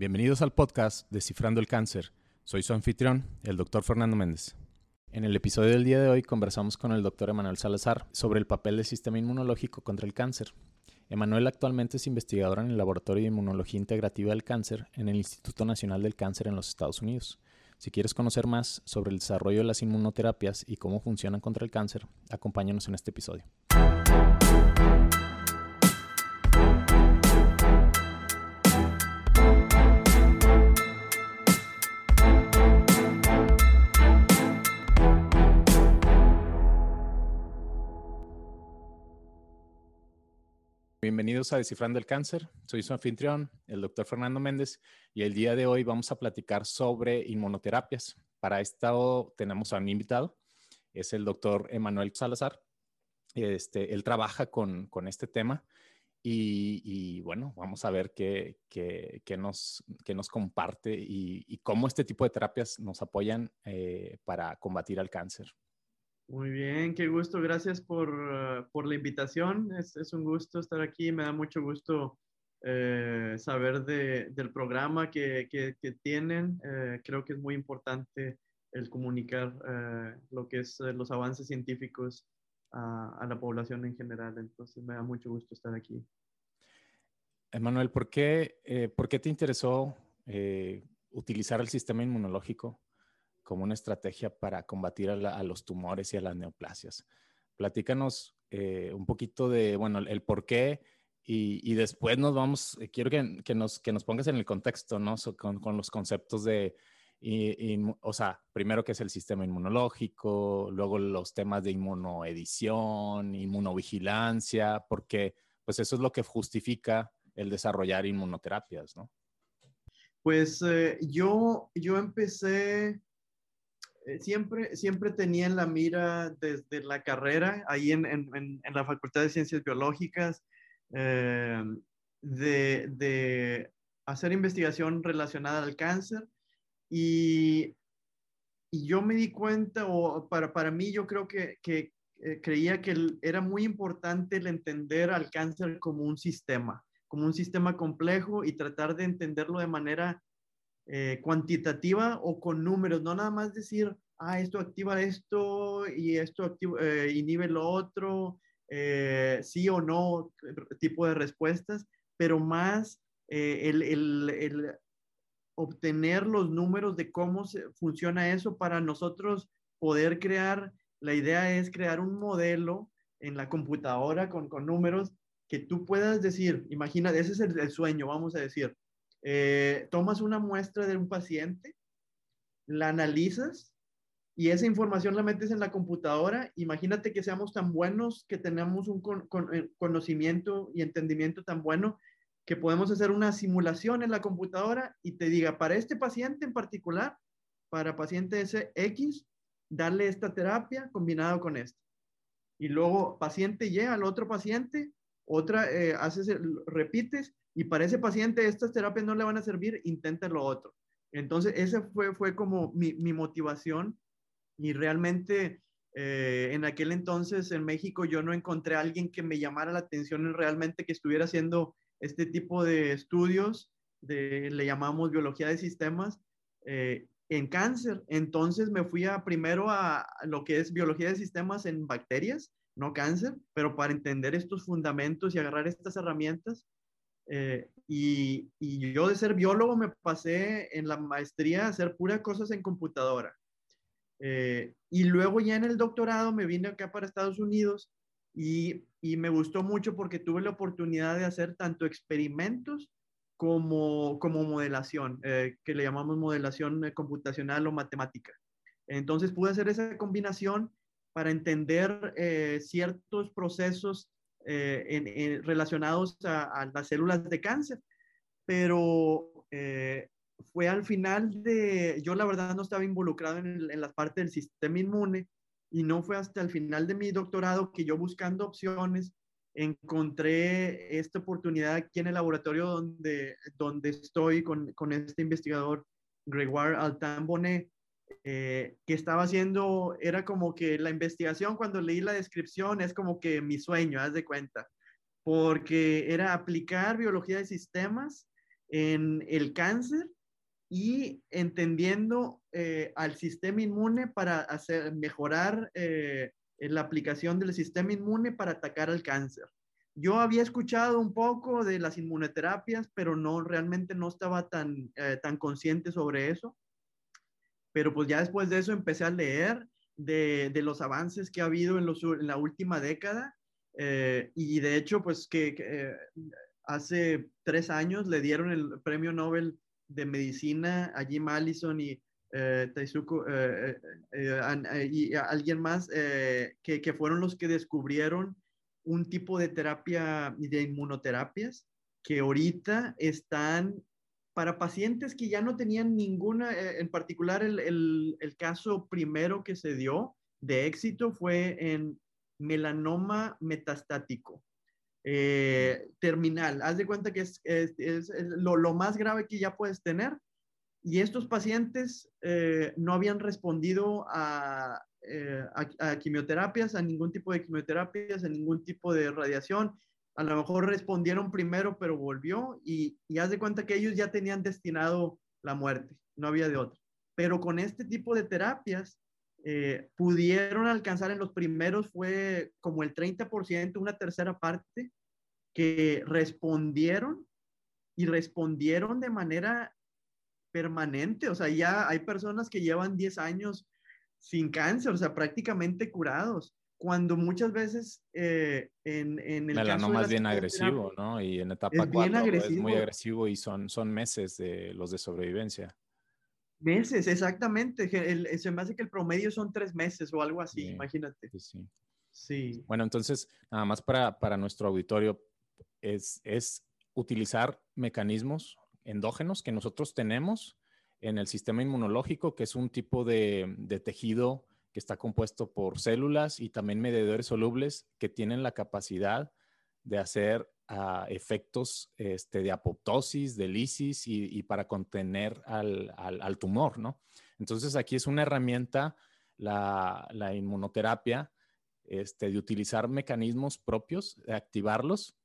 Bienvenidos al podcast Descifrando el Cáncer. Soy su anfitrión, el doctor Fernando Méndez. En el episodio del día de hoy conversamos con el doctor Emanuel Salazar sobre el papel del sistema inmunológico contra el cáncer. Emanuel actualmente es investigador en el Laboratorio de Inmunología Integrativa del Cáncer en el Instituto Nacional del Cáncer en los Estados Unidos. Si quieres conocer más sobre el desarrollo de las inmunoterapias y cómo funcionan contra el cáncer, acompáñanos en este episodio. Bienvenidos a Descifrando el Cáncer. Soy su anfitrión, el doctor Fernando Méndez, y el día de hoy vamos a platicar sobre inmunoterapias. Para esto tenemos a un invitado, es el doctor Emanuel Salazar. Este, él trabaja con, con este tema y, bueno, vamos a ver qué, qué, qué nos, qué nos comparte y, y, cómo este tipo de terapias nos apoyan eh, para combatir al cáncer. Muy bien, qué gusto. Gracias por, uh, por la invitación. Es, un gusto estar aquí. Me da mucho gusto eh, saber de, del programa que, que, tienen. Eh, creo que es muy importante el comunicar eh, lo que es los avances científicos a, a, la población en general. Entonces, me da mucho gusto estar aquí. Emanuel, ¿por qué, ¿por qué te interesó utilizar el sistema inmunológico como una estrategia para combatir a, la, a, los tumores y a las neoplasias. Platícanos eh, un poquito de, bueno, el por qué y, y después nos vamos, eh, quiero que, que, nos, que nos pongas en el contexto, ¿no? So, con, con, los conceptos de, y, y, o sea, primero que es el sistema inmunológico, luego los temas de inmunoedición, inmunovigilancia, porque pues eso es lo que justifica el desarrollar inmunoterapias, ¿no? Pues eh, yo, yo empecé siempre, siempre tenía en la mira desde la carrera, ahí en, en, en la Facultad de Ciencias Biológicas, eh, de, de, hacer investigación relacionada al cáncer. Y, y, yo me di cuenta, o para, para mí yo creo que, que eh, creía que era muy importante el entender al cáncer como un sistema, como un sistema complejo y tratar de entenderlo de manera eh, cuantitativa o con números, no nada más decir, ah, esto activa esto y esto activa, eh, inhibe lo otro, eh, sí o no, tipo de respuestas, pero más eh, el, el, el, obtener los números de cómo funciona eso para nosotros poder crear, la idea es crear un modelo en la computadora con, con números que tú puedas decir, imagina, ese es el, el sueño, vamos a decir, eh, tomas una muestra de un paciente, la analizas y esa información la metes en la computadora. Imagínate que seamos tan buenos, que tenemos un eh, conocimiento y entendimiento tan bueno que podemos hacer una simulación en la computadora y te diga, para este paciente en particular, para paciente SX, darle esta terapia combinado con esta. Y luego paciente Y al otro paciente, otra, eh, haces, repites y para ese paciente estas terapias no le van a servir, intenta lo otro. Entonces, esa fue, fue como mi, mi motivación y realmente eh, en aquel entonces en México yo no encontré a alguien que me llamara la atención realmente que estuviera haciendo este tipo de estudios, de, le llamamos biología de sistemas, eh, en cáncer. Entonces me fui a, primero a lo que es biología de sistemas en bacterias, no cáncer, pero para entender estos fundamentos y agarrar estas herramientas eh, y, y, yo de ser biólogo me pasé en la maestría a hacer puras cosas en computadora. Eh, y luego ya en el doctorado me vine acá para Estados Unidos y, y, me gustó mucho porque tuve la oportunidad de hacer tanto experimentos como, como modelación, eh, que le llamamos modelación computacional o matemática. Entonces pude hacer esa combinación para entender eh, ciertos procesos eh, relacionados a, las células de cáncer. Pero eh, fue al final de, yo la verdad no estaba involucrado en, el, en la parte del sistema inmune y no fue hasta el final de mi doctorado que yo buscando opciones encontré esta oportunidad aquí en el laboratorio donde, donde estoy con, con este investigador Gregoire Altan Bonnet, eh, que estaba haciendo, era como que la investigación, cuando leí la descripción, es como que mi sueño, haz de cuenta, porque era aplicar biología de sistemas en el cáncer y entendiendo eh, al sistema inmune para hacer, mejorar eh, la aplicación del sistema inmune para atacar al cáncer. Yo había escuchado un poco de las inmunoterapias, pero no, realmente no estaba tan, tan consciente sobre eso. Pero pues ya después de eso empecé a leer de, de los avances que ha habido en, los, en la última década. Eh, y de hecho, pues que, eh, hace tres años le dieron el premio Nobel de Medicina a Jim Allison y eh, y alguien más que, que, fueron los que descubrieron un tipo de terapia de inmunoterapias que ahorita están para pacientes que ya no tenían ninguna, eh, en particular el, el, caso primero que se dio de éxito fue en melanoma metastático. Eh, terminal. Haz de cuenta que es, es, lo, lo, más grave que ya puedes tener. Y estos pacientes eh, no habían respondido a, eh, a, quimioterapias, a ningún tipo de quimioterapias, a ningún tipo de radiación. A lo mejor respondieron primero, pero volvió y, y haz de cuenta que ellos ya tenían destinado la muerte, no había de otra. Pero con este tipo de terapias eh, pudieron alcanzar en los primeros fue como el 30%, una tercera parte, que respondieron y respondieron de manera permanente. O sea, ya hay personas que llevan 10 años sin cáncer, o sea, prácticamente curados. Cuando muchas veces eh, en, en, el Melanoma es bien agresivo, ¿no? Y en etapa 4 es muy agresivo y son, son meses de los de sobrevivencia. Meses, exactamente. se me hace que el promedio son tres meses o algo así, imagínate. Sí, sí. Bueno, entonces, nada más para, para nuestro auditorio, es, es utilizar mecanismos endógenos que nosotros tenemos en el sistema inmunológico, que es un tipo de, tejido que está compuesto por células y también mediadores solubles que tienen la capacidad de hacer ah, efectos este, de apoptosis, de lisis y, para contener al, tumor, ¿no? Entonces aquí es una herramienta, la, inmunoterapia, este, de utilizar mecanismos propios, de activarlos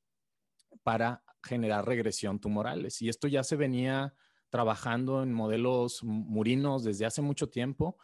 para generar regresión tumorales. Y esto ya se venía trabajando en modelos murinos desde hace mucho tiempo,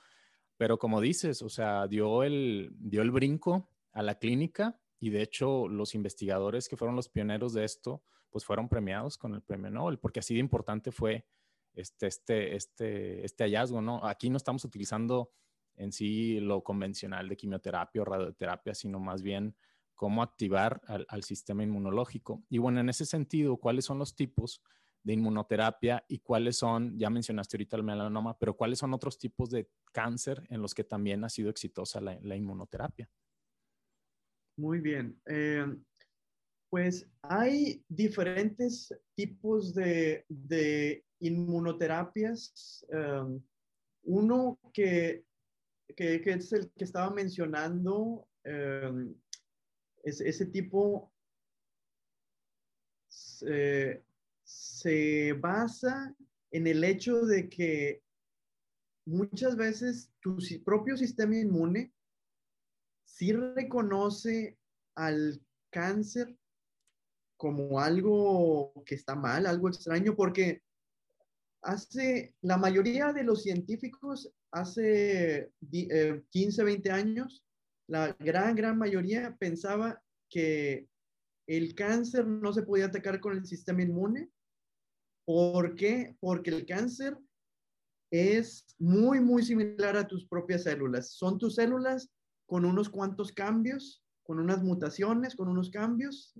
pero como dices, o sea, dio el, dio el brinco a la clínica y de hecho los investigadores que fueron los pioneros de esto, pues fueron premiados con el premio Nobel, porque así de importante fue este, este, este, este hallazgo, ¿no? Aquí no estamos utilizando en sí lo convencional de quimioterapia o radioterapia, sino más bien cómo activar al, al sistema inmunológico. Y bueno, en ese sentido, ¿cuáles son los tipos? De inmunoterapia y cuáles son, ya mencionaste ahorita el melanoma, pero cuáles son otros tipos de cáncer en los que también ha sido exitosa la, inmunoterapia. Muy bien. Eh, pues hay diferentes tipos de, inmunoterapias. Um, uno que, es el que estaba mencionando, um, es, ese tipo eh, se basa en el hecho de que muchas veces tu propio sistema inmune sí reconoce al cáncer como algo que está mal, algo extraño, porque hace, la mayoría de los científicos hace 15, 20 eh, años, la gran, gran mayoría pensaba que el cáncer no se podía atacar con el sistema inmune ¿Por qué? Porque el cáncer es muy, muy similar a tus propias células. Son tus células con unos cuantos cambios, con unas mutaciones, con unos cambios.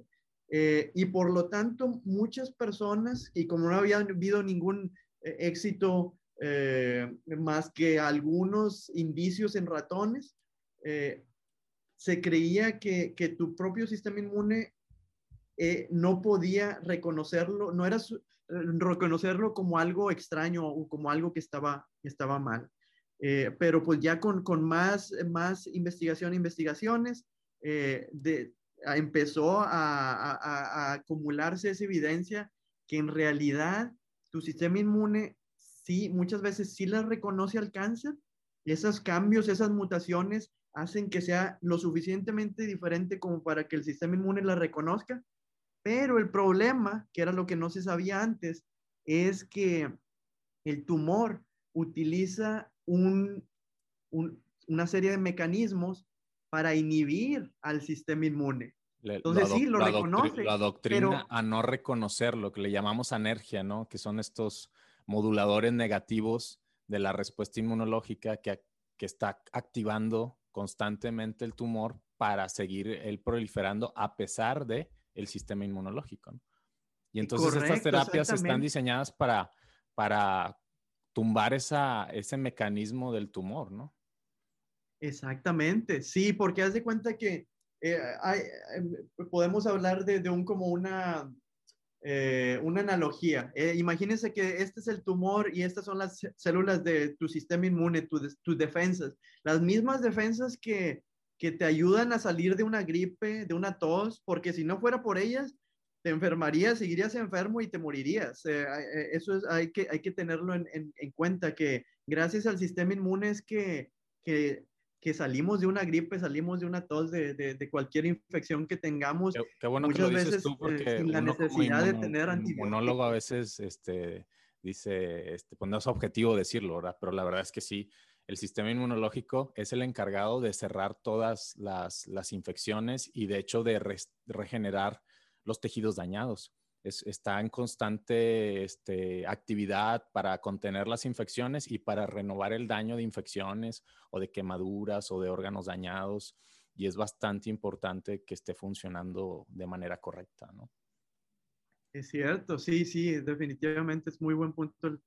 Eh, y por lo tanto, muchas personas, y como no había habido ningún eh, éxito eh, más que algunos indicios en ratones, se creía que, que, tu propio sistema inmune no podía reconocerlo, no era, reconocerlo como algo extraño o como algo que estaba, estaba mal. Eh, pero pues ya con, con más, más investigación, investigaciones, eh, de, empezó a, acumularse esa evidencia que en realidad tu sistema inmune sí, muchas veces sí la reconoce al cáncer. Y esos cambios, esas mutaciones hacen que sea lo suficientemente diferente como para que el sistema inmune la reconozca pero el problema, que era lo que no se sabía antes, es que el tumor utiliza un, una serie de mecanismos para inhibir al sistema inmune. Entonces sí, lo reconoce. la doctrina a no reconocer lo que le llamamos anergia, ¿no? Que son estos moduladores negativos de la respuesta inmunológica que, que está activando constantemente el tumor para seguir el proliferando a pesar de el sistema inmunológico. Y entonces estas terapias están diseñadas para, para tumbar esa, ese mecanismo del tumor, ¿no? Exactamente, sí, porque haz de cuenta que eh, em, podemos hablar de, un como una, eh, una analogía. Eh, imagínense que este es el tumor y estas son las células de tu sistema inmune, tus defensas. Las mismas defensas que, que te ayudan a salir de una gripe, de una tos, porque si no fuera por ellas, te enfermarías, seguirías enfermo y te morirías. eso es, hay, que, hay que tenerlo en, en, cuenta, que gracias al sistema inmune es que, que, que, salimos de una gripe, salimos de una tos, de, de, cualquier infección que tengamos. Qué, bueno que lo dices veces, tú, porque eh, sin la necesidad de tener antibióticos. monólogo a veces este, dice, este, pues no es objetivo decirlo, ¿verdad? Pero la verdad es que sí, el sistema inmunológico es el encargado de cerrar todas las, infecciones y de hecho de regenerar los tejidos dañados. está en constante este, actividad para contener las infecciones y para renovar el daño de infecciones o de quemaduras o de órganos dañados. Y es bastante importante que esté funcionando de manera correcta, ¿no? Es cierto, sí, sí, definitivamente es muy buen punto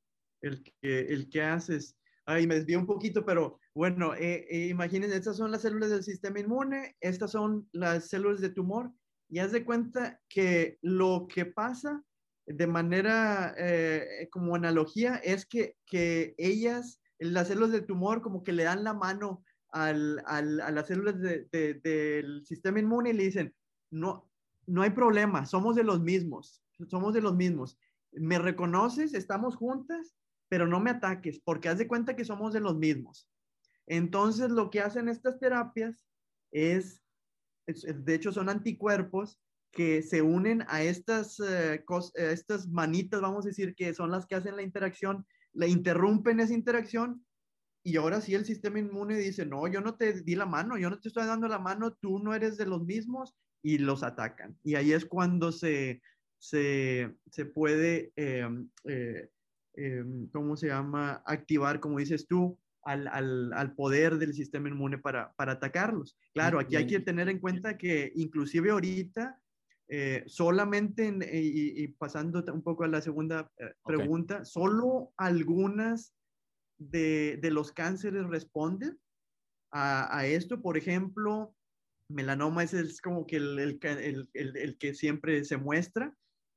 el, que, el que haces. Ahí me desvío un poquito, pero bueno, eh, eh, imagínense, estas son las células del sistema inmune, estas son las células de tumor, y haz de cuenta que lo que pasa de manera eh, como analogía es que, que ellas, las células de tumor, como que le dan la mano al, al, a las células del sistema inmune y le dicen, no, no hay problema, somos de los mismos, somos de los mismos. ¿Me reconoces? ¿Estamos juntas? Pero no me ataques, porque haz de cuenta que somos de los mismos. Entonces, lo que hacen estas terapias es, de hecho, son anticuerpos que se unen a estas, eh, estas manitas, vamos a decir, que son las que hacen la interacción, le interrumpen esa interacción y ahora sí el sistema inmune dice, no, yo no te di la mano, yo no te estoy dando la mano, tú no eres de los mismos y los atacan. Y ahí es cuando se, se, puede eh, eh, Em, ¿cómo se llama? Activar, como dices tú, al, al, al poder del sistema inmune para, para atacarlos. Claro, aquí hay que tener en cuenta que inclusive ahorita, eh, solamente, y, pasando un poco a la segunda eh, pregunta, solo algunas de, de, los cánceres responden a, a, esto. Por ejemplo, melanoma es, es como que el, el, el, el, que siempre se muestra.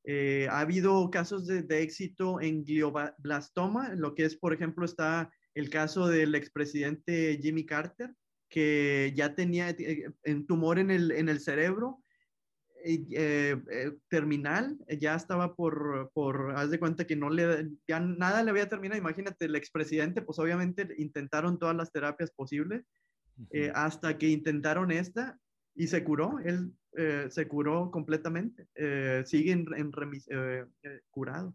Eh, ha habido casos de, éxito en glioblastoma, lo que es, por ejemplo, está el caso del expresidente Jimmy Carter, que ya tenía eh, un tumor en el, en el cerebro eh, terminal, ya estaba por, por, haz de cuenta que no le, ya nada le había terminado, imagínate, el expresidente, pues obviamente intentaron todas las terapias posibles, hasta que intentaron esta y se curó, él eh, se curó completamente, eh, sigue en, eh, curado.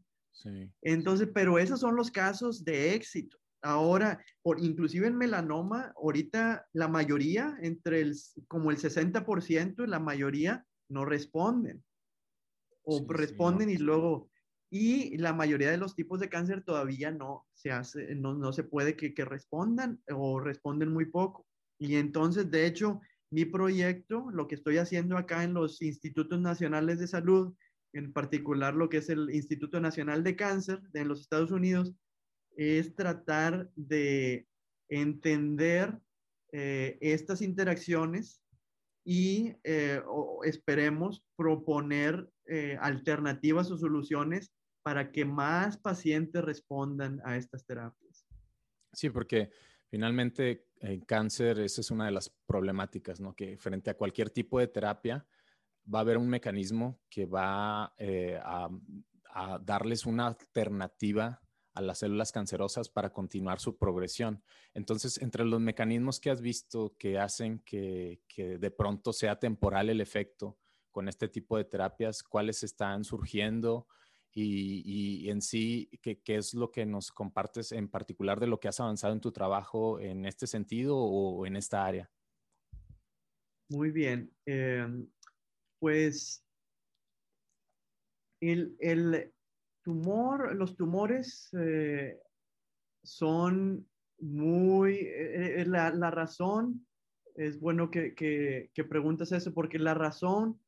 Entonces, pero esos son los casos de éxito. Ahora, por, inclusive en melanoma, ahorita la mayoría, entre el, como el 60%, la mayoría no responden. O responden y luego, y la mayoría de los tipos de cáncer todavía no se hace, no, no se puede que, que respondan o responden muy poco. Y entonces, de hecho, mi proyecto, lo que estoy haciendo acá en los institutos nacionales de salud, en particular lo que es el Instituto Nacional de Cáncer de los Estados Unidos, es tratar de entender eh, estas interacciones y eh, esperemos proponer eh, alternativas o soluciones para que más pacientes respondan a estas terapias. Sí, porque finalmente en cáncer, esa es una de las problemáticas, ¿no? Que frente a cualquier tipo de terapia va a haber un mecanismo que va eh, a, darles una alternativa a las células cancerosas para continuar su progresión. Entonces, entre los mecanismos que has visto que hacen que de pronto sea temporal el efecto con este tipo de terapias, cuáles están surgiendo y, en sí, ¿qué, es lo que nos compartes en particular de lo que has avanzado en tu trabajo en este sentido o en esta área? Muy bien. Em, pues el, tumor, los tumores eh, son muy, eh, eh, la, razón, es bueno que, que, preguntas eso, porque la razón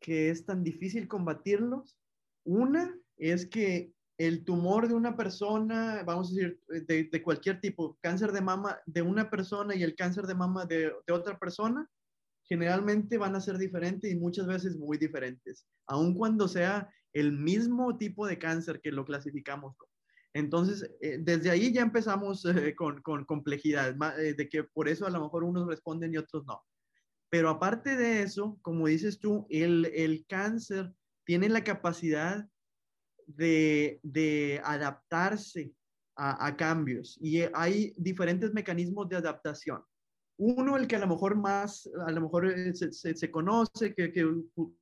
que es tan difícil combatirlos, una es que el tumor de una persona, vamos a decir, de, cualquier tipo, cáncer de mama de una persona y el cáncer de mama de, de otra persona, generalmente van a ser diferentes y muchas veces muy diferentes, aun cuando sea el mismo tipo de cáncer que lo clasificamos. Entonces, eh, desde ahí ya empezamos eh, con, con, complejidad, eh, de que por eso a lo mejor unos responden y otros no. Pero aparte de eso, como dices tú, el, el cáncer tiene la capacidad de, adaptarse a, cambios y hay diferentes mecanismos de adaptación. Uno, el que a lo mejor más, a lo mejor eh, se, conoce, que,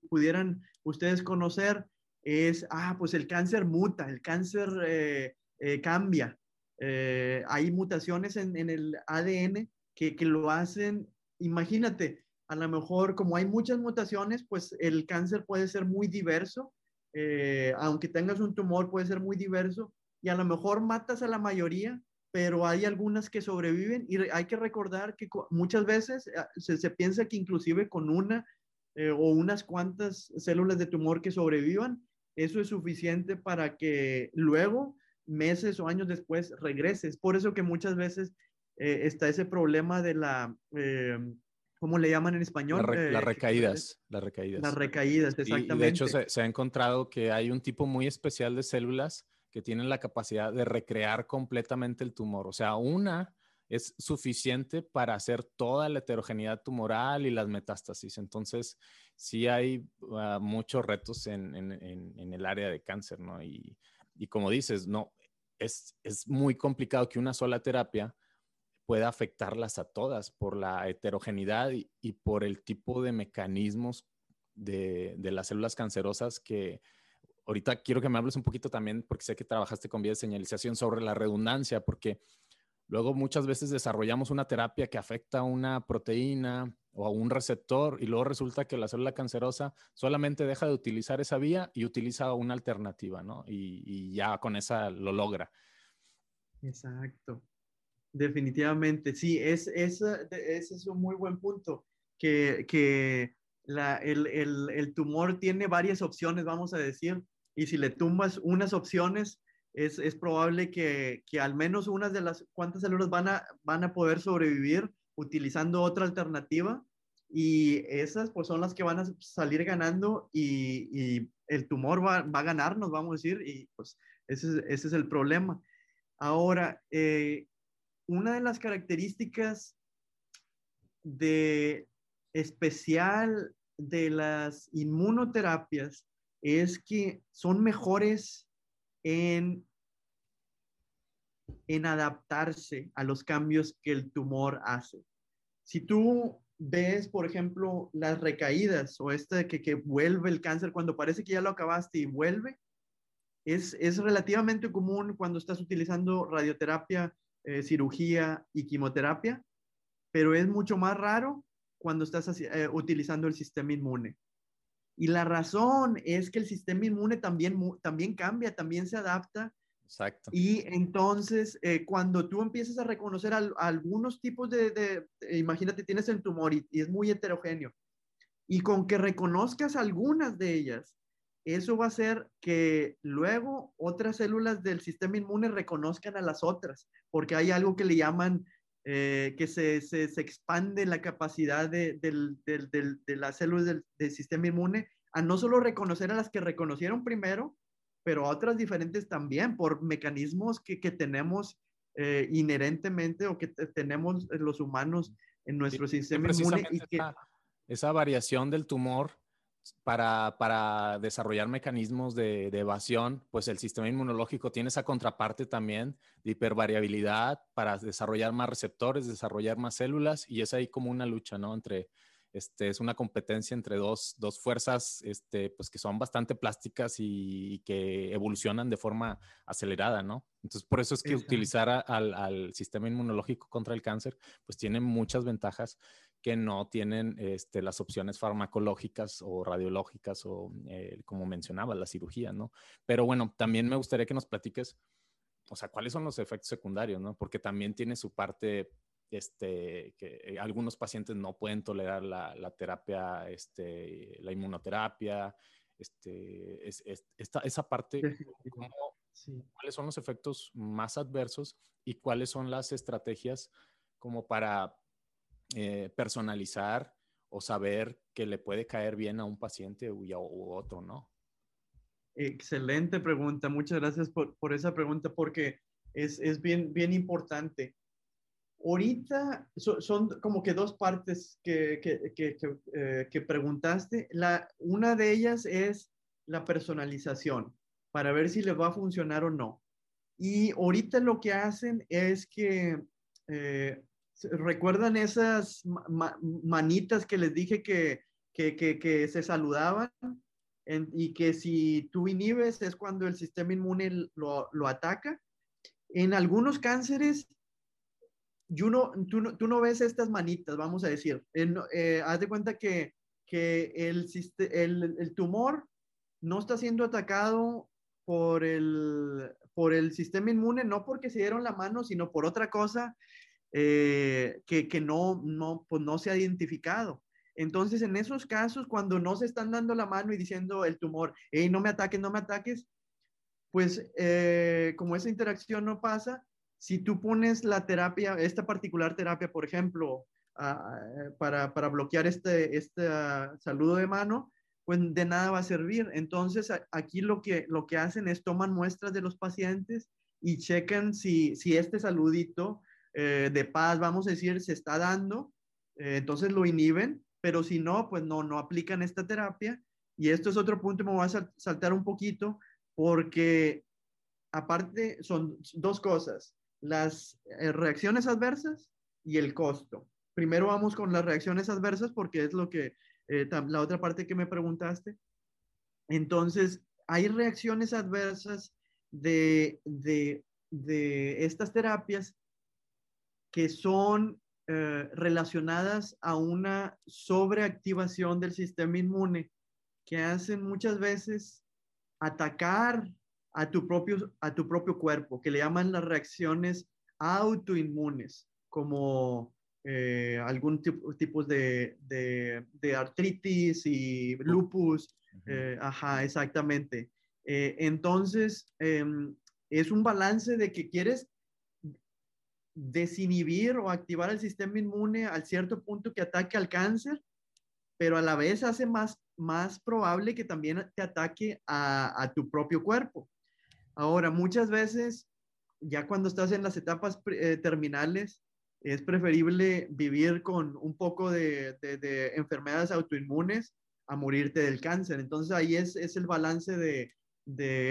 pudieran ustedes conocer, es, ah, pues el cáncer muta, el cáncer eh, eh, cambia. hay mutaciones en, el ADN que, lo hacen, imagínate, a lo mejor como hay muchas mutaciones, pues el cáncer puede ser muy diverso, aunque tengas un tumor puede ser muy diverso y a lo mejor matas a la mayoría, pero hay algunas que sobreviven y hay que recordar que muchas veces eh, se, piensa que inclusive con una eh, o unas cuantas células de tumor que sobrevivan, eso es suficiente para que luego, meses o años después, regreses. Por eso que muchas veces eh, está ese problema de la, ¿cómo le llaman en español? las recaídas, las recaídas. Las recaídas, exactamente. Y, de hecho se, se ha encontrado que hay un tipo muy especial de células que tienen la capacidad de recrear completamente el tumor. O sea, una es suficiente para hacer toda la heterogeneidad tumoral y las metástasis. Entonces, sí hay ah, muchos retos en, el área de cáncer, ¿no? Y, como dices, no, es, muy complicado que una sola terapia pueda afectarlas a todas por la heterogeneidad y, por el tipo de mecanismos de, de las células cancerosas que, ahorita quiero que me hables un poquito también, porque sé que trabajaste con vía de señalización sobre la redundancia, porque luego muchas veces desarrollamos una terapia que afecta a una proteína o a un receptor y luego resulta que la célula cancerosa solamente deja de utilizar esa vía y utiliza una alternativa, ¿no? Y, ya con esa lo logra. Exacto. Definitivamente, sí, es, ese es un muy buen punto, que, que la, el, el, el, tumor tiene varias opciones, vamos a decir, y si le tumbas unas opciones, es, es probable que, que, al menos unas de las cuantas células van a, van a poder sobrevivir utilizando otra alternativa y esas pues son las que van a salir ganando y, y el tumor va, va, a ganarnos, vamos a decir, y pues ese, ese es el problema. Ahora, eh, una de las características de especial de las inmunoterapias es que son mejores en, en adaptarse a los cambios que el tumor hace. Si tú ves, por ejemplo, las recaídas o este que, que vuelve el cáncer cuando parece que ya lo acabaste y vuelve, es, es relativamente común cuando estás utilizando radioterapia, eh, cirugía y quimioterapia, pero es mucho más raro cuando estás eh, utilizando el sistema inmune. Y la razón es que el sistema inmune también, también cambia, también se adapta. Exacto. Y entonces, eh, cuando tú empiezas a reconocer algunos tipos de, imagínate, tienes el tumor y, es muy heterogéneo, y con que reconozcas algunas de ellas, eso va a hacer que luego otras células del sistema inmune reconozcan a las otras, porque hay algo que le llaman eh, que se, se, se, expande la capacidad de, de las células del, sistema inmune a no solo reconocer a las que reconocieron primero, pero a otras diferentes también por mecanismos que, que tenemos eh, inherentemente o que tenemos los humanos en nuestro sistema inmune. Y que, esa variación del tumor para, para desarrollar mecanismos de, evasión, pues el sistema inmunológico tiene esa contraparte también de hipervariabilidad para desarrollar más receptores, desarrollar más células y es ahí como una lucha, ¿no? Entre, Este, es una competencia entre dos, dos fuerzas este, pues que son bastante plásticas y, que evolucionan de forma acelerada, ¿no? Entonces, por eso es que utilizar al, al, sistema inmunológico contra el cáncer, pues tiene muchas ventajas que no tienen este, las opciones farmacológicas o radiológicas o, eh, como mencionaba, la cirugía, ¿no? Pero bueno, también me gustaría que nos platiques, o sea, cuáles son los efectos secundarios, ¿no? Porque también tiene su parte este, que eh, algunos pacientes no pueden tolerar la, la terapia, este, la inmunoterapia, este, es, esta, esa parte, ¿cuáles son los efectos más adversos y cuáles son las estrategias como para eh, personalizar o saber que le puede caer bien a un paciente u, u otro, ¿no? Excelente pregunta. Muchas gracias por, esa pregunta porque es, bien, importante. Ahorita son como que dos partes eh, que, preguntaste. La, una de ellas es la personalización para ver si le va a funcionar o no. Y ahorita lo que hacen es que, eh, ¿recuerdan esas manitas que les dije que, que, que se saludaban? y que si tú inhibes es cuando el sistema inmune lo, lo ataca. En algunos cánceres no, tú, no, tú, no, ves estas manitas, vamos a decir. Eh, haz de cuenta que, que el, el, el, tumor no está siendo atacado por el, por el sistema inmune, no porque se dieron la mano, sino por otra cosa eh, que, que, no, no, pues no se ha identificado. Entonces, en esos casos, cuando no se están dando la mano y diciendo el tumor, hey, no me ataques, no me ataques, pues eh, como esa interacción no pasa, si tú pones la terapia, esta particular terapia, por ejemplo, para, para, bloquear este, este saludo de mano, pues de nada va a servir. Entonces, aquí lo que, lo que hacen es toman muestras de los pacientes y checan si, si este saludito eh, de paz, vamos a decir, se está dando, eh, entonces lo inhiben, pero si no, pues no, no aplican esta terapia. Y esto es otro punto, me voy a saltar un poquito, porque aparte son dos cosas las eh, reacciones adversas y el costo. Primero vamos con las reacciones adversas porque es lo que, la otra parte que me preguntaste. Entonces, hay reacciones adversas de, de, de estas terapias que son eh, relacionadas a una sobreactivación del sistema inmune que hacen muchas veces atacar a tu propio, a tu propio cuerpo, que le llaman las reacciones autoinmunes, como eh, algún tipo tipos de, de, artritis y lupus. Eh, ajá, exactamente. Eh, entonces, em, es un balance de que quieres desinhibir o activar el sistema inmune al cierto punto que ataque al cáncer, pero a la vez hace más, más probable que también te ataque a, tu propio cuerpo. Ahora, muchas veces, ya cuando estás en las etapas eh, terminales, es preferible vivir con un poco de, enfermedades autoinmunes a morirte del cáncer. Entonces ahí es, el balance de,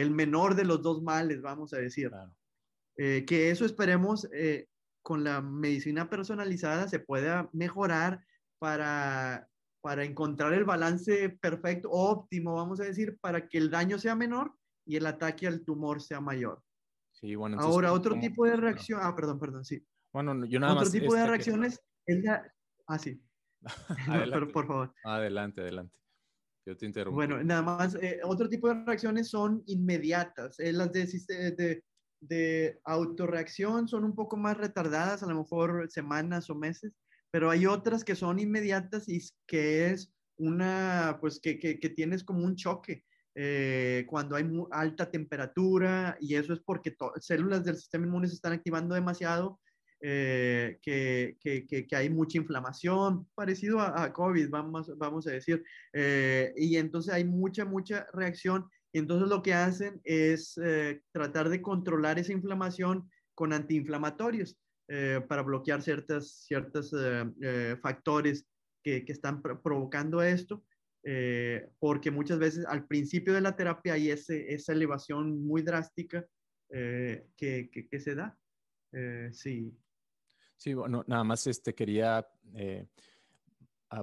el menor de los dos males, vamos a decir. Eh, que eso esperemos eh, con la medicina personalizada se pueda mejorar para, para encontrar el balance perfecto, óptimo, vamos a decir, para que el daño sea menor y el ataque al tumor sea mayor. Sí, bueno, Ahora, otro tipo de reacción, ah, perdón, perdón, sí. Bueno, yo nada otro más. Otro tipo de este, reacciones es la, ah, sí. adelante, por, favor. Adelante, adelante. Yo te interrumpo. Bueno, nada más, eh, otro tipo de reacciones son inmediatas. Eh, las de, de, de autorreacción son un poco más retardadas, a lo mejor semanas o meses, pero hay otras que son inmediatas y que es una, pues que, que, que tienes como un choque. Eh, cuando hay alta temperatura y eso es porque células del sistema inmune se están activando demasiado, eh, que, que, hay mucha inflamación, parecido a, COVID, vamos, vamos a decir, eh, y entonces hay mucha, mucha reacción. Y entonces lo que hacen es tratar de controlar esa inflamación con antiinflamatorios para bloquear ciertos ciertas factores que, que están provocando esto. Eh, porque muchas veces al principio de la terapia hay ese, esa elevación muy drástica eh, que, que, se da. Eh, sí. Sí, bueno, nada más este, quería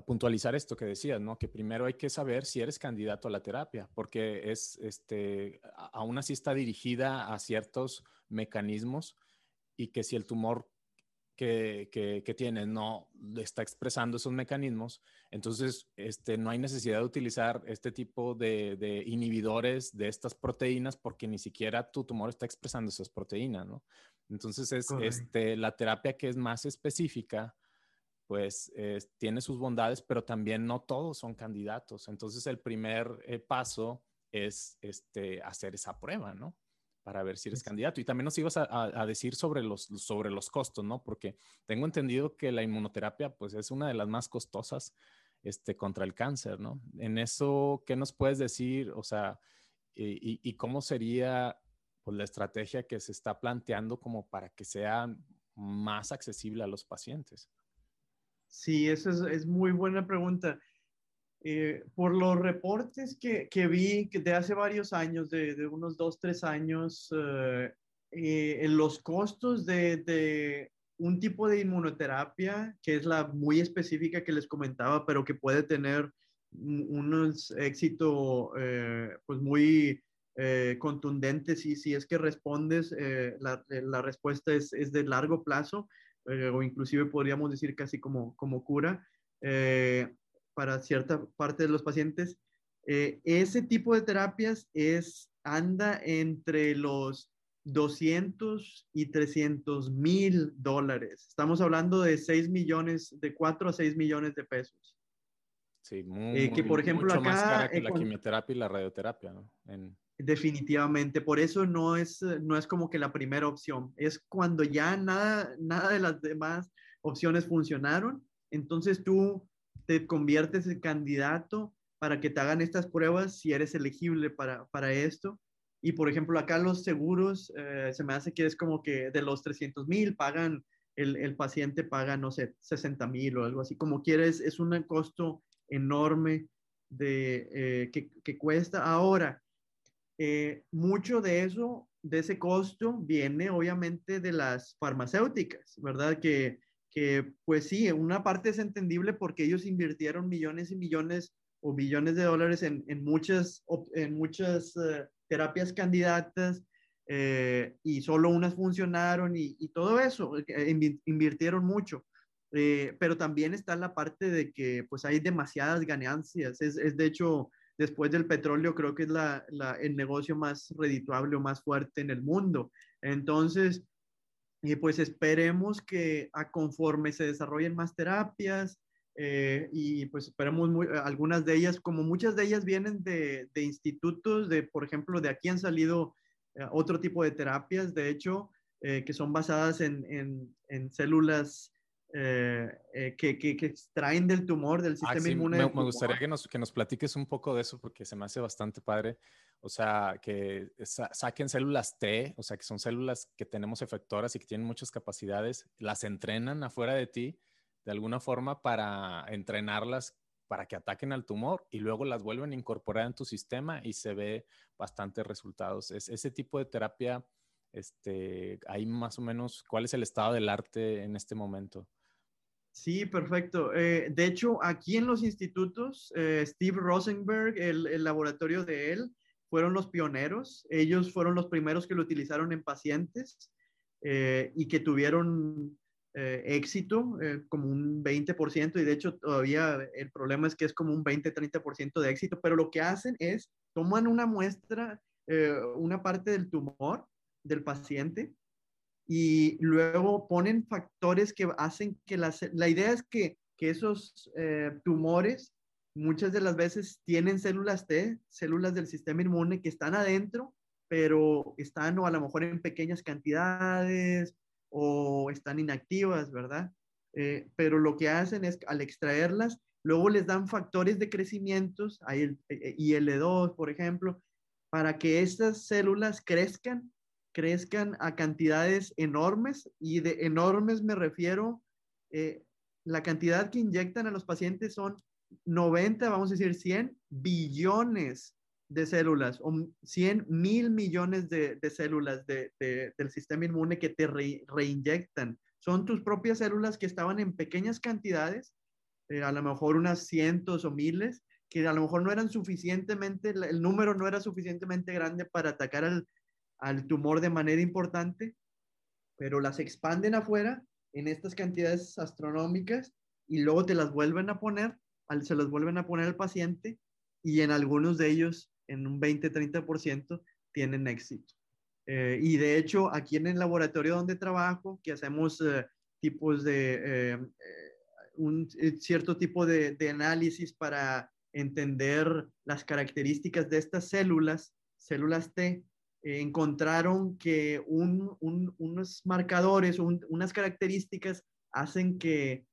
puntualizar esto que decías, ¿no? Que primero hay que saber si eres candidato a la terapia, porque es, este, aún así está dirigida a ciertos mecanismos y que si el tumor que, que, tienes no está expresando esos mecanismos, entonces este, no hay necesidad de utilizar este tipo de, de, inhibidores de estas proteínas porque ni siquiera tu tumor está expresando esas proteínas, ¿no? Entonces es este, la terapia que es más específica, pues tiene sus bondades, pero también no todos son candidatos. Entonces el primer eh, paso es este, hacer esa prueba, ¿no? Para ver si eres candidato. Y también nos ibas a, decir sobre los, sobre los costos, ¿no? Porque tengo entendido que la inmunoterapia, pues es una de las más costosas este, contra el cáncer, ¿no? En eso, ¿qué nos puedes decir? O sea, y, y cómo sería pues, la estrategia que se está planteando como para que sea más accesible a los pacientes. Sí, esa es, muy buena pregunta. Eh, por los reportes que, que, vi de hace varios años, de, unos dos, tres años, eh, eh, los costos de, de, un tipo de inmunoterapia, que es la muy específica que les comentaba, pero que puede tener un éxito pues muy contundentes y si es que respondes, la, la, respuesta es, es, de largo plazo. Eh, o inclusive podríamos decir casi como, como cura eh, para cierta parte de los pacientes. Eh, ese tipo de terapias es, anda entre los 200 y 300 mil dólares. Estamos hablando de 6 millones, de 4 a 6 millones de pesos. Sí, muy, que por ejemplo mucho acá, más cara que la quimioterapia y la radioterapia, ¿no? En... Definitivamente, por eso no es, no es como que la primera opción, es cuando ya nada, nada de las demás opciones funcionaron, entonces tú te conviertes en candidato para que te hagan estas pruebas si eres elegible para, para esto. Y por ejemplo, acá los seguros, eh, se me hace que es como que de los 300 mil pagan, el, el, paciente paga, no sé, 60 mil o algo así, como quieres, es un costo enorme de, eh, que, que cuesta. Ahora, eh, mucho de eso, de ese costo, viene obviamente de las farmacéuticas, ¿verdad? Que, que pues sí, una parte es entendible porque ellos invirtieron millones y millones o billones de dólares en, en muchas, en muchas eh, terapias candidatas eh, y solo unas funcionaron y, y todo eso, invirtieron mucho. pero también está la parte de que pues hay demasiadas ganancias. Es, es de hecho después del petróleo, creo que es la, el negocio más redituable o más fuerte en el mundo. Entonces, eh, pues esperemos que a conforme se desarrollen más terapias, eh, y pues esperemos algunas de ellas, como muchas de ellas vienen de, institutos, de, por ejemplo, de aquí han salido eh, otro tipo de terapias, de hecho, que son basadas en, en, en células eh, eh, que, que, extraen del tumor, del ah, sistema inmune. Me, gustaría que nos, que nos platiques un poco de eso porque se me hace bastante padre. O sea, que saquen células T, o sea, que son células que tenemos efectoras y que tienen muchas capacidades, las entrenan afuera de ti de alguna forma para entrenarlas para que ataquen al tumor y luego las vuelven a incorporar en tu sistema y se ve bastantes resultados. Es, ese tipo de terapia, este, hay más o menos, ¿cuál es el estado del arte en este momento? Sí, perfecto. Eh, de hecho, aquí en los institutos, eh, Steve Rosenberg, el, laboratorio de él, fueron los pioneros. Ellos fueron los primeros que lo utilizaron en pacientes eh, y que tuvieron éxito, como un 20%, y de hecho todavía el problema es que es como un 20-30% de éxito, pero lo que hacen es, toman una muestra, una parte del tumor del paciente, y luego ponen factores que hacen que la, la idea es que, que esos eh, tumores muchas de las veces tienen células T, células del sistema inmune que están adentro, pero están o a lo mejor en pequeñas cantidades o están inactivas, ¿verdad? Eh, pero lo que hacen es al extraerlas, luego les dan factores de crecimiento, hay el IL2, por ejemplo, para que estas células crezcan crezcan a cantidades enormes y de enormes me refiero, eh, la cantidad que inyectan a los pacientes son 90, vamos a decir 100 billones de células o 100 mil millones de, células del sistema inmune que te reinyectan. Son tus propias células que estaban en pequeñas cantidades eh, a lo mejor unas cientos o miles, que a lo mejor no eran suficientemente, el número no era suficientemente grande para atacar al, al tumor de manera importante, pero las expanden afuera en estas cantidades astronómicas y luego te las vuelven a poner, se las vuelven a poner al paciente y en algunos de ellos, en un 20-30%, tienen éxito. Eh, y de hecho, aquí en el laboratorio donde trabajo, que hacemos eh, tipos de, eh, un cierto tipo de, de, análisis para entender las características de estas células, células T, encontraron que un, un, unos marcadores, unas características hacen que,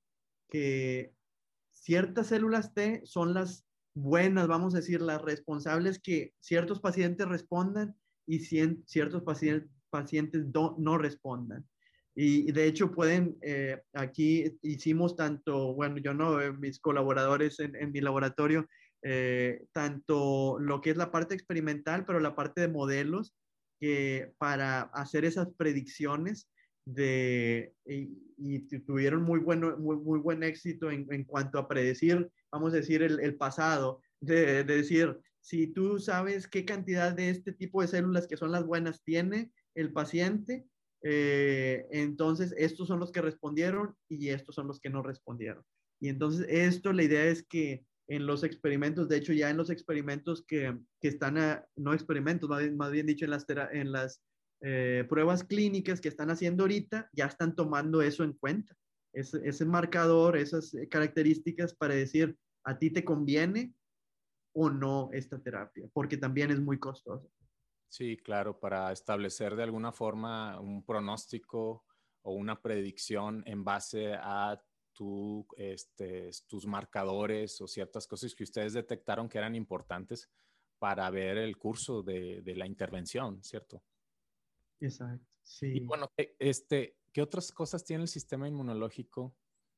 ciertas células T son las buenas, vamos a decir, las responsables que ciertos pacientes respondan y ciertos pacientes, pacientes no respondan. Y, de hecho pueden, eh, aquí hicimos tanto, bueno, yo no, eh, mis colaboradores en, en mi laboratorio, eh, tanto lo que es la parte experimental, pero la parte de modelos, para hacer esas predicciones de, y, tuvieron muy, bueno, muy, muy buen éxito en, en, cuanto a predecir, vamos a decir, el, pasado, de, de, decir, si tú sabes qué cantidad de este tipo de células que son las buenas tiene el paciente, eh, entonces estos son los que respondieron y estos son los que no respondieron. Y entonces esto, la idea es que en los experimentos, de hecho ya en los experimentos que, que están, no experimentos, más bien, más bien, dicho en las, en las eh, pruebas clínicas que están haciendo ahorita, ya están tomando eso en cuenta. Ese, ese marcador, esas características para decir, a ti te conviene o no esta terapia, porque también es muy costosa. Sí, claro, para establecer de alguna forma un pronóstico o una predicción en base a tu, este, tus marcadores o ciertas cosas que ustedes detectaron que eran importantes para ver el curso de, de la intervención, ¿cierto? Exacto, sí. Y bueno, e, este, ¿qué otras cosas tiene el sistema inmunológico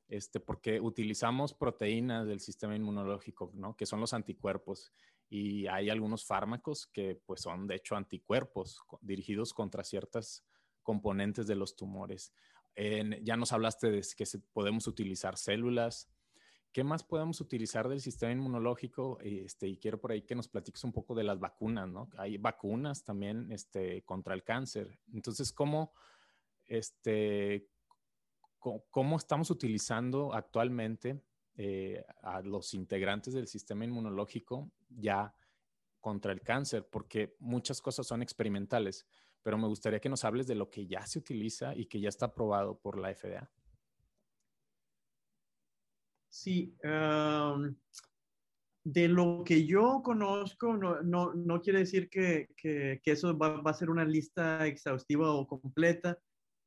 este, porque utilizamos proteínas del sistema inmunológico, ¿no? Que son los anticuerpos. Y hay algunos fármacos que, pues, son de hecho anticuerpos dirigidos contra ciertas componentes de los tumores. Ya nos hablaste de que podemos utilizar células. ¿Qué más podemos utilizar del sistema inmunológico? Este, y quiero por ahí que nos platiques un poco de las vacunas, ¿no? Hay vacunas también este, contra el cáncer. Entonces, ¿cómo, este, cómo estamos utilizando actualmente eh, a los integrantes del sistema inmunológico ya contra el cáncer, porque muchas cosas son experimentales, pero me gustaría que nos hables de lo que ya se utiliza y que ya está aprobado por la FDA. Sí, de lo que yo conozco, no, no, no quiere decir que, que, que eso va, va, a ser una lista exhaustiva o completa,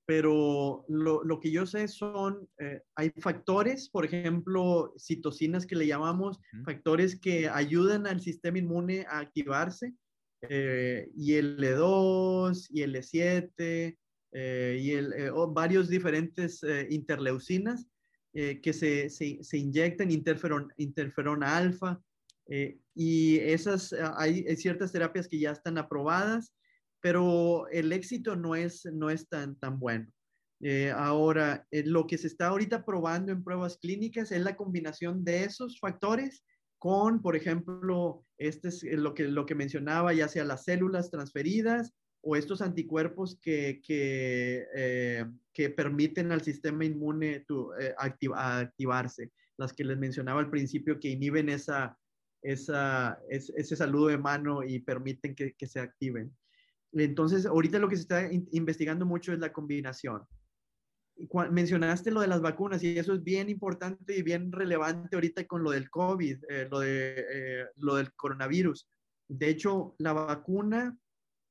pero lo, lo, que yo sé son, eh, hay factores, por ejemplo, citocinas que le llamamos, factores que ayudan al sistema inmune a activarse, eh, y el E2, y el E7, eh, y el, eh, varios diferentes interleucinas que se, se, se, inyectan, interferón, interferón alfa, y esas, hay, ciertas terapias que ya están aprobadas, pero el éxito no es, no es tan, tan bueno. Eh, ahora, eh, lo que se está ahorita probando en pruebas clínicas es la combinación de esos factores con, por ejemplo, este es lo que, lo que mencionaba, ya sea las células transferidas o estos anticuerpos que, que, eh, que permiten al sistema inmune tu, activarse, las que les mencionaba al principio que inhiben esa, esa, ese saludo de mano y permiten que, que se activen. Entonces, ahorita lo que se está investigando mucho es la combinación. Mencionaste lo de las vacunas y eso es bien importante y bien relevante ahorita con lo del COVID, eh, lo, de, eh, lo del coronavirus. De hecho, la vacuna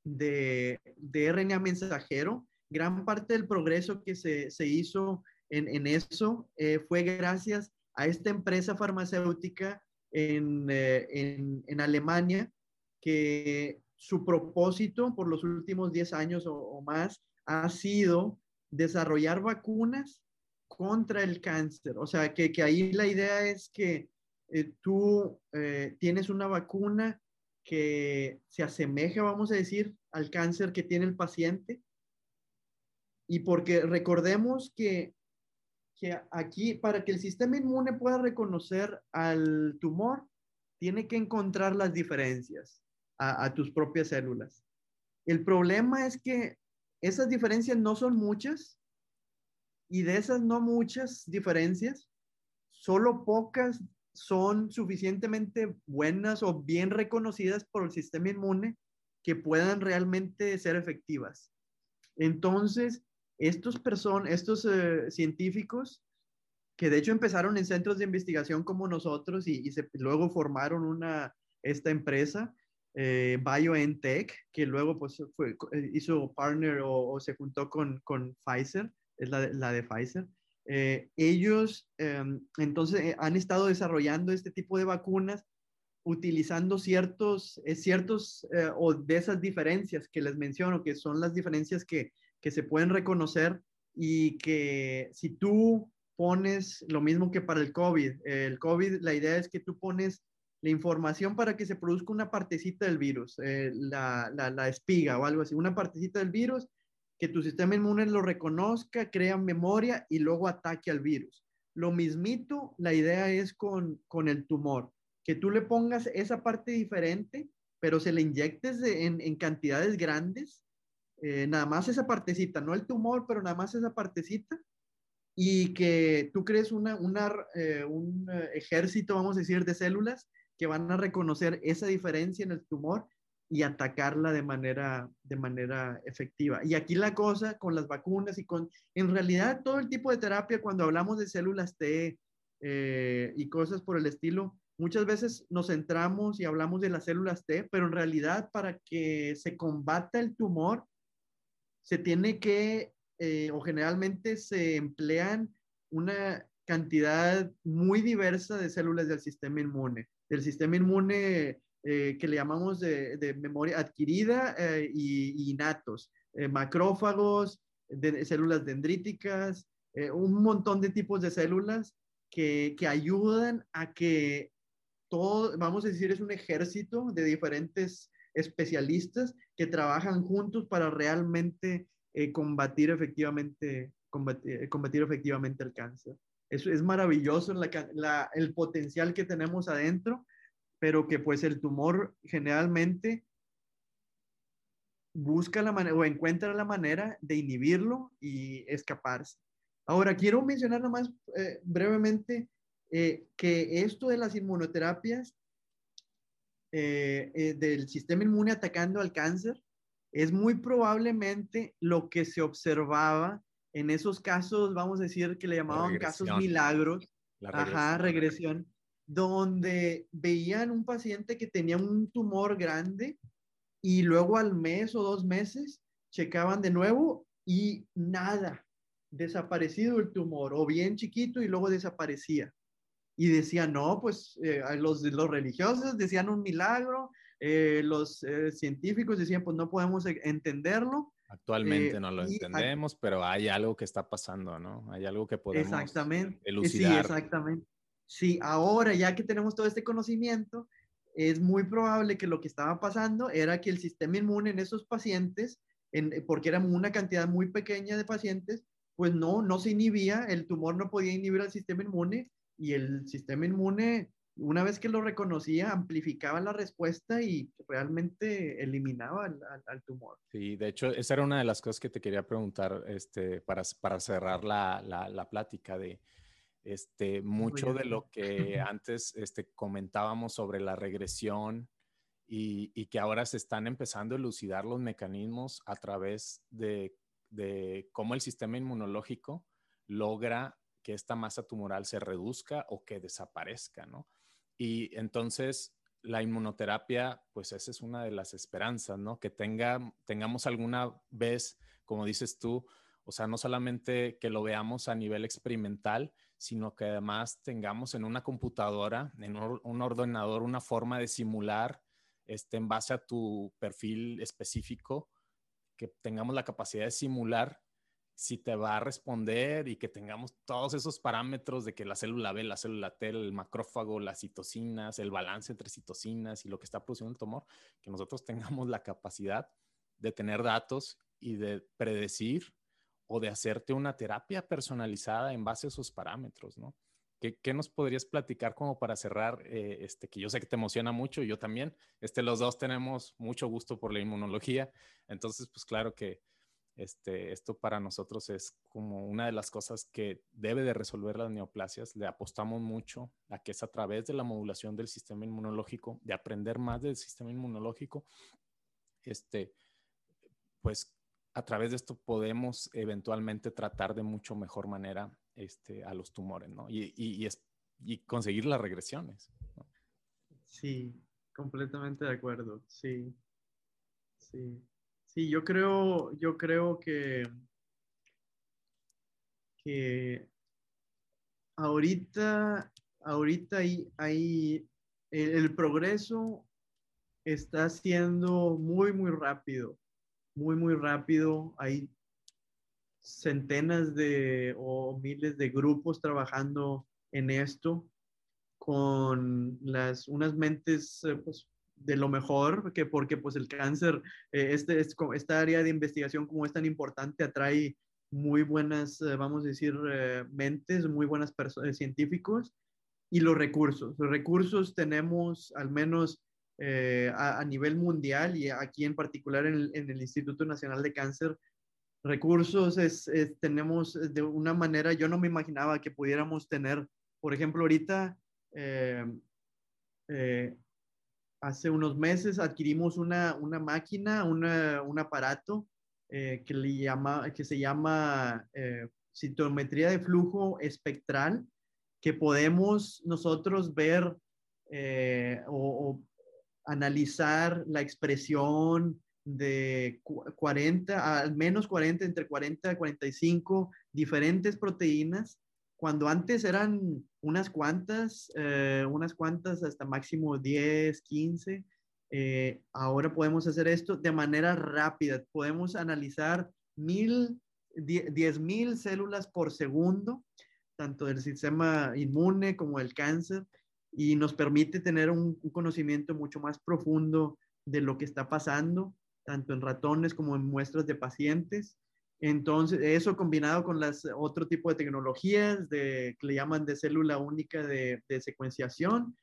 de, de RNA mensajero, gran parte del progreso que se, se hizo en, en eso eh, fue gracias a esta empresa farmacéutica en, en, en Alemania que su propósito por los últimos 10 años o, más ha sido desarrollar vacunas contra el cáncer. O sea, que, ahí la idea es que eh, tú eh, tienes una vacuna que se asemeja, vamos a decir, al cáncer que tiene el paciente. Y porque recordemos que que aquí, para que el sistema inmune pueda reconocer al tumor, tiene que encontrar las diferencias a, tus propias células. El problema es que esas diferencias no son muchas y de esas no muchas diferencias, solo pocas son suficientemente buenas o bien reconocidas por el sistema inmune que puedan realmente ser efectivas. Entonces, estos, person estos eh, científicos que de hecho empezaron en centros de investigación como nosotros y, luego formaron una, esta empresa, eh, BioNTech, que luego pues, fue, eh, hizo partner o, se juntó con, con, Pfizer, es la de, Pfizer. Eh, ellos em, entonces han estado desarrollando este tipo de vacunas utilizando ciertos, ciertos o de esas diferencias que les menciono, que son las diferencias que, que se pueden reconocer y que si tú pones lo mismo que para el COVID. El COVID, la idea es que tú pones la información para que se produzca una partecita del virus, eh, la, la, espiga o algo así, una partecita del virus que tu sistema inmune lo reconozca, crea memoria y luego ataque al virus. Lo mismito, la idea es con, con el tumor, que tú le pongas esa parte diferente, pero se le inyectes en, en, cantidades grandes, eh, nada más esa partecita, no el tumor, pero nada más esa partecita, y que tú crees una, eh, un eh, ejército, vamos a decir, de células que van a reconocer esa diferencia en el tumor y atacarla de manera, de manera efectiva. Y aquí la cosa con las vacunas y con, en realidad, todo el tipo de terapia, cuando hablamos de células T eh, y cosas por el estilo, muchas veces nos centramos y hablamos de las células T, pero en realidad para que se combata el tumor, se tiene que eh, o generalmente se emplean una cantidad muy diversa de células del sistema inmune. Del sistema inmune eh, que le llamamos de, memoria adquirida eh, y, innatos, macrófagos, de, células dendríticas, un montón de tipos de células que, que, ayudan a que todo, vamos a decir, es un ejército de diferentes especialistas que trabajan juntos para realmente eh, combatir, efectivamente, combatir, eh, combatir, efectivamente el cáncer. Eso es maravilloso el potencial que tenemos adentro, pero que pues el tumor generalmente busca la manera o encuentra la manera de inhibirlo y escaparse. Ahora, quiero mencionar nomás eh, brevemente que esto de las inmunoterapias del sistema inmune atacando al cáncer es muy probablemente lo que se observaba en esos casos, vamos a decir que le llamaban casos milagros, ajá, regresión, donde veían un paciente que tenía un tumor grande y luego al mes o dos meses checaban de nuevo y nada, desaparecido el tumor o bien chiquito y luego desaparecía. Y decían, no, pues eh, los, los religiosos decían un milagro, eh, los eh, científicos decían, pues no podemos e-, entenderlo. Actualmente eh, no lo entendemos, pero hay algo que está pasando, ¿no? Hay algo que podemos exactamente. elucidar. Sí, exactamente. Sí, ahora ya que tenemos todo este conocimiento, es muy probable que lo que estaba pasando era que el sistema inmune en esos pacientes, en, porque era una cantidad muy pequeña de pacientes, pues no, no se inhibía, el tumor no podía inhibir al sistema inmune y el sistema inmune una vez que lo reconocía, amplificaba la respuesta y realmente eliminaba al, tumor. Sí, de hecho, esa era una de las cosas que te quería preguntar este, para, para cerrar la, la, plática de este, mucho de lo que antes este, comentábamos sobre la regresión y, y, que ahora se están empezando a elucidar los mecanismos a través de, de cómo el sistema inmunológico logra que esta masa tumoral se reduzca o que desaparezca, ¿no? Y entonces la inmunoterapia, pues esa es una de las esperanzas, ¿no? Que tenga, tengamos alguna vez, como dices tú, o sea, no solamente que lo veamos a nivel experimental, sino que además tengamos en una computadora, en un ordenador, una forma de simular este, en base a tu perfil específico, que tengamos la capacidad de simular si te va a responder y que tengamos todos esos parámetros de que la célula B, la célula T, el macrófago, las citocinas, el balance entre citocinas y lo que está produciendo el tumor, que nosotros tengamos la capacidad de tener datos y de predecir o de hacerte una terapia personalizada en base a esos parámetros, ¿no? ¿Qué, nos podrías platicar como para cerrar? Eh, este, que yo sé que te emociona mucho, yo también. Este, los dos tenemos mucho gusto por la inmunología. Entonces, pues claro que este, esto para nosotros es como una de las cosas que debe de resolver las neoplasias. Le apostamos mucho a que es a través de la modulación del sistema inmunológico, de aprender más del sistema inmunológico, este, pues a través de esto podemos eventualmente tratar de mucho mejor manera este, a los tumores, ¿no? Y, y, y conseguir las regresiones. Sí, completamente de acuerdo, sí, sí. Sí, yo creo, yo creo que, que ahorita, ahorita hay, hay el, progreso está siendo muy, muy rápido, muy, muy rápido. Hay centenas de o miles de grupos trabajando en esto con las, unas mentes eh, pues, de lo mejor, que porque pues el cáncer, eh, este, esta área de investigación como es tan importante, atrae muy buenas, eh, vamos a decir, eh, mentes, muy buenas personas, científicos, y los recursos. Los recursos tenemos al menos a, nivel mundial y aquí en particular en el, Instituto Nacional de Cáncer, recursos es, tenemos de una manera, yo no me imaginaba que pudiéramos tener, por ejemplo, ahorita hace unos meses adquirimos una, una máquina, un aparato eh, que, le llama, que se llama eh, citometría de flujo espectral, que podemos nosotros ver eh, o, analizar la expresión de 40, al menos 40, entre 40 y 45 diferentes proteínas cuando antes eran unas cuantas, eh, unas cuantas hasta máximo 10, 15, eh, ahora podemos hacer esto de manera rápida. Podemos analizar mil, 10 mil células por segundo, tanto del sistema inmune como del cáncer, y nos permite tener un conocimiento mucho más profundo de lo que está pasando, tanto en ratones como en muestras de pacientes. Entonces, eso combinado con las otro tipo de tecnologías de, que le llaman de célula única de, secuenciación.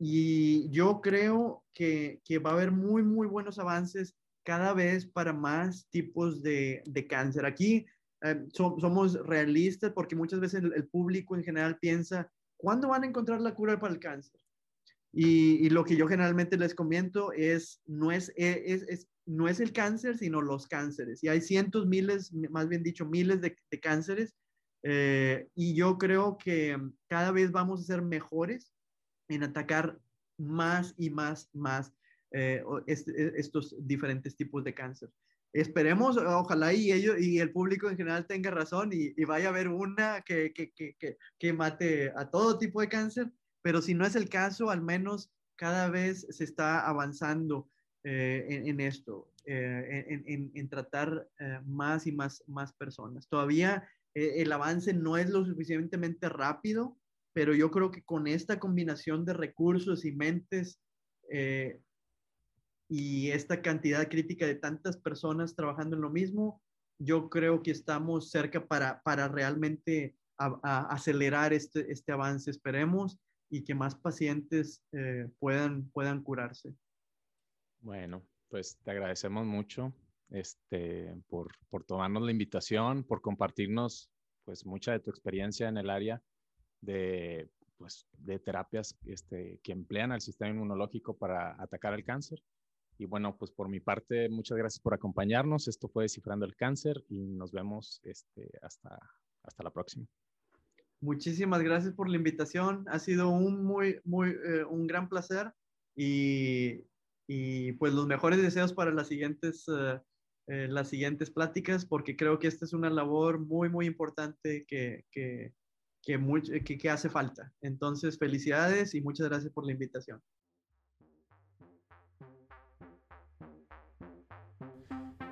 Y yo creo que, va a haber muy, muy buenos avances cada vez para más tipos de, cáncer. Aquí eh, somos realistas porque muchas veces el, público en general piensa, ¿cuándo van a encontrar la cura para el cáncer? Y, lo que yo generalmente les comento es, no es, es no es el cáncer, sino los cánceres. Y hay cientos, miles, más bien dicho, miles de, cánceres. Eh, y yo creo que cada vez vamos a ser mejores en atacar más y más, más eh, e, estos diferentes tipos de cáncer. Esperemos, ojalá y ellos y el público en general tenga razón y, vaya a haber una que, que, que, que, mate a todo tipo de cáncer, pero si no es el caso, al menos cada vez se está avanzando eh, en, esto, eh, en, tratar eh, más y más, más personas. Todavía el avance no es lo suficientemente rápido, pero yo creo que con esta combinación de recursos y mentes y esta cantidad crítica de tantas personas trabajando en lo mismo, yo creo que estamos cerca para, para realmente acelerar este, este avance, esperemos, y que más pacientes puedan, puedan curarse. Bueno, pues te agradecemos mucho este, por, por tomarnos la invitación, por compartirnos pues mucha de tu experiencia en el área de, pues, de terapias este, que emplean al sistema inmunológico para atacar el cáncer. Y bueno, pues por mi parte, muchas gracias por acompañarnos. Esto fue Descifrando el Cáncer y nos vemos este, hasta, hasta la próxima. Muchísimas gracias por la invitación. Ha sido un muy, muy, eh, un gran placer y y pues los mejores deseos para las siguientes, eh, eh, las siguientes pláticas, porque creo que esta es una labor muy, muy importante que, que, que, que hace falta. Entonces, felicidades y muchas gracias por la invitación.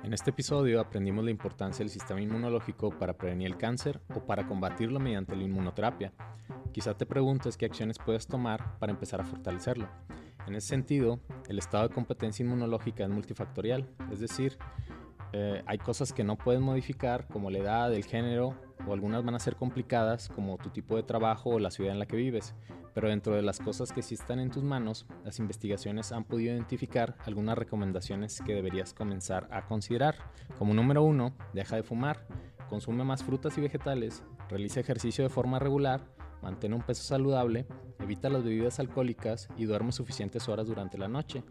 En este episodio aprendimos la importancia del sistema inmunológico para prevenir el cáncer o para combatirlo mediante la inmunoterapia. Quizá te preguntes qué acciones puedes tomar para empezar a fortalecerlo. En ese sentido, el estado de competencia inmunológica es multifactorial, es decir, Eh, hay cosas que no puedes modificar, como la edad, el género, o algunas van a ser complicadas, como tu tipo de trabajo o la ciudad en la que vives. Pero dentro de las cosas que sí están en tus manos, las investigaciones han podido identificar algunas recomendaciones que deberías comenzar a considerar. Como número uno, deja de fumar, consume más frutas y vegetales, realiza ejercicio de forma regular, mantén un peso saludable, evita las bebidas alcohólicas y duerme suficientes horas durante la noche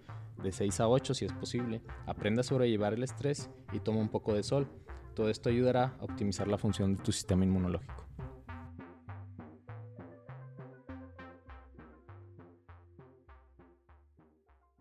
de 6 a 8 si es posible, aprenda a sobrellevar el estrés y toma un poco de sol. Todo esto ayudará a optimizar la función de tu sistema inmunológico.